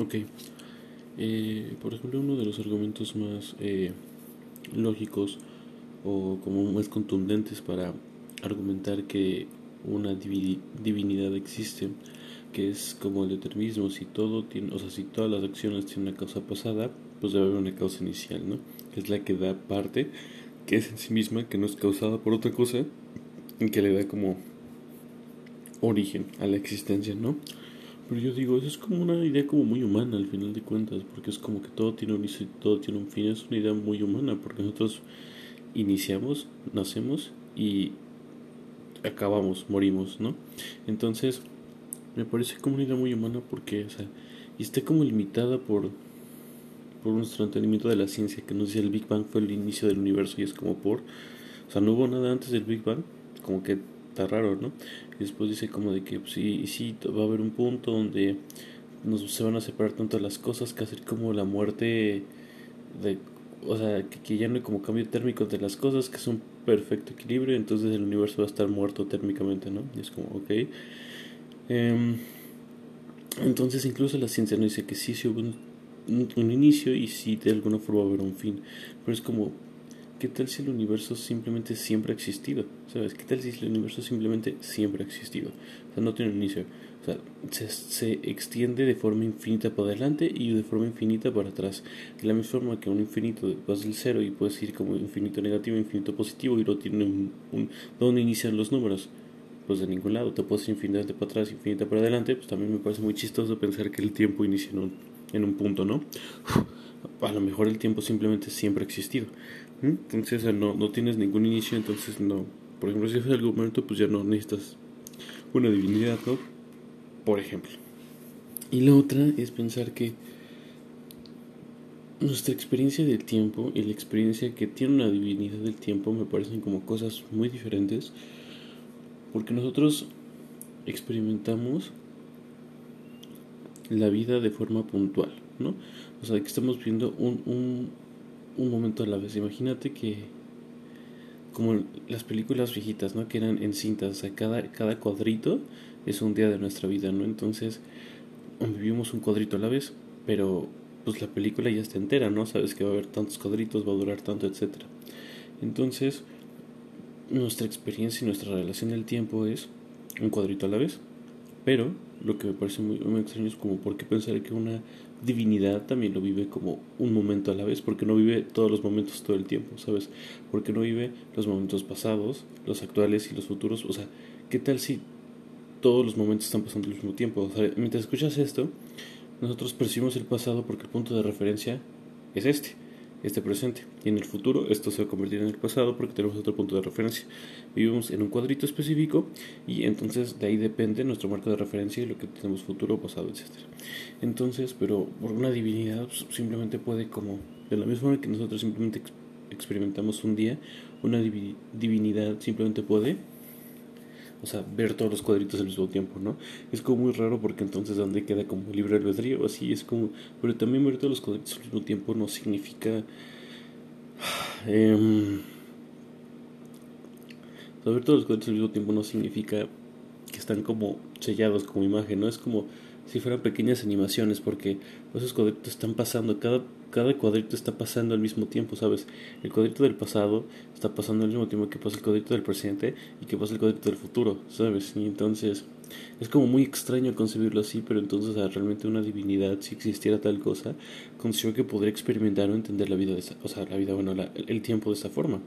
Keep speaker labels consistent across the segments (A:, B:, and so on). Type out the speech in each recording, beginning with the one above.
A: Ok. Eh, por ejemplo, uno de los argumentos más eh, lógicos o como más contundentes para argumentar que una divinidad existe, que es como el determinismo, si todo tiene, o sea, si todas las acciones tienen una causa pasada, pues debe haber una causa inicial, ¿no? Que es la que da parte, que es en sí misma, que no es causada por otra cosa, y que le da como origen a la existencia, ¿no? Pero yo digo, eso es como una idea como muy humana al final de cuentas, porque es como que todo tiene un inicio todo tiene un fin, es una idea muy humana, porque nosotros iniciamos, nacemos y acabamos, morimos, ¿no? Entonces, me parece como una idea muy humana porque, o sea, y está como limitada por por nuestro entendimiento de la ciencia que nos dice el Big Bang fue el inicio del universo y es como por, o sea, no hubo nada antes del Big Bang, como que está raro, ¿no? Y después dice como de que pues, sí, sí, va a haber un punto donde nos, se van a separar tanto las cosas que hacer como la muerte de o sea, que, ya no hay como cambio térmico de las cosas, que es un perfecto equilibrio, entonces el universo va a estar muerto térmicamente, ¿no? Y es como, ok. Em, entonces incluso la ciencia no dice que sí, sí hubo un, un, inicio y sí de alguna forma haber un fin, pero es como, ¿qué tal si el universo simplemente siempre ha existido? ¿Sabes? ¿Qué tal si el universo simplemente siempre ha existido? O sea, no tiene un inicio. O sea, se, se, extiende de forma infinita para adelante y de forma infinita para atrás. De la misma forma que un infinito vas del cero y puedes ir como infinito negativo, infinito positivo y no tiene un, un ¿Dónde inician los números? Pues de ningún lado. Te puedes ir infinita para atrás, infinita para adelante. Pues también me parece muy chistoso pensar que el tiempo inicia en un, en un punto, ¿no? A lo mejor el tiempo simplemente siempre ha existido. Entonces no, no tienes ningún inicio, entonces no. Por ejemplo, si es algún momento, pues ya no necesitas una divinidad, ¿no? por ejemplo. Y la otra es pensar que nuestra experiencia del tiempo y la experiencia que tiene una divinidad del tiempo me parecen como cosas muy diferentes porque nosotros experimentamos la vida de forma puntual, ¿no? O sea, que estamos viendo un, un, un momento a la vez. Imagínate que como las películas viejitas, ¿no? Que eran en cintas, o sea, cada, cada cuadrito es un día de nuestra vida, ¿no? Entonces, vivimos un cuadrito a la vez, pero pues la película ya está entera, ¿no? Sabes que va a haber tantos cuadritos, va a durar tanto, etcétera. Entonces, nuestra experiencia y nuestra relación del tiempo es un cuadrito a la vez, pero lo que me parece muy, muy extraño es como por qué pensar que una divinidad también lo vive como un momento a la vez, porque no vive todos los momentos todo el tiempo, ¿sabes? Porque no vive los momentos pasados, los actuales y los futuros, o sea, ¿qué tal si todos los momentos están pasando al mismo tiempo. O sea, mientras escuchas esto, nosotros percibimos el pasado porque el punto de referencia es este, este presente. Y en el futuro esto se va a convertir en el pasado porque tenemos otro punto de referencia. Vivimos en un cuadrito específico y entonces de ahí depende nuestro marco de referencia y lo que tenemos futuro, pasado, etc. Entonces, pero por una divinidad pues, simplemente puede como, de la misma manera que nosotros simplemente experimentamos un día, una divinidad simplemente puede o sea, ver todos los cuadritos al mismo tiempo, ¿no? Es como muy raro porque entonces donde queda como libre albedrío, así es como, pero también ver todos los cuadritos al mismo tiempo no significa eh, todos los cuadritos al mismo tiempo no significa que están como sellados como imagen, ¿no? Es como si fueran pequeñas animaciones porque esos cuadritos están pasando cada cada cuadrito está pasando al mismo tiempo, ¿sabes? El cuadrito del pasado está pasando al mismo tiempo que pasa el cuadrito del presente y que pasa el cuadrito del futuro, ¿sabes? Y entonces es como muy extraño concebirlo así, pero entonces realmente una divinidad, si existiera tal cosa, considero que podría experimentar o entender la vida de esa, o sea, la vida, bueno, el tiempo de esa forma.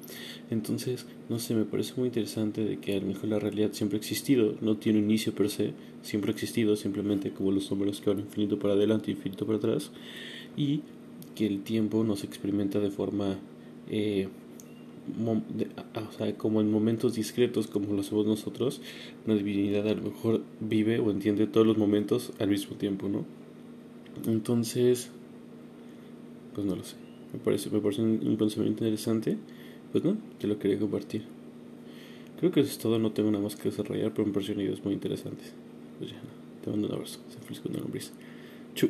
A: Entonces, no sé, me parece muy interesante de que a lo mejor la realidad siempre ha existido, no tiene un inicio per se, siempre ha existido, simplemente como los números que van infinito para adelante infinito para atrás, y que el tiempo nos experimenta de forma, eh, o sea, como en momentos discretos, como lo hacemos nosotros, una divinidad a lo mejor vive o entiende todos los momentos al mismo tiempo, ¿no? Entonces, pues no lo sé. Me parece, me parece un, pensamiento interesante. Pues no, te lo quería compartir. Creo que eso es todo, no tengo nada más que desarrollar, pero me parecieron ideas muy interesantes. Pues ya, te mando un abrazo. Se feliz con el Chu.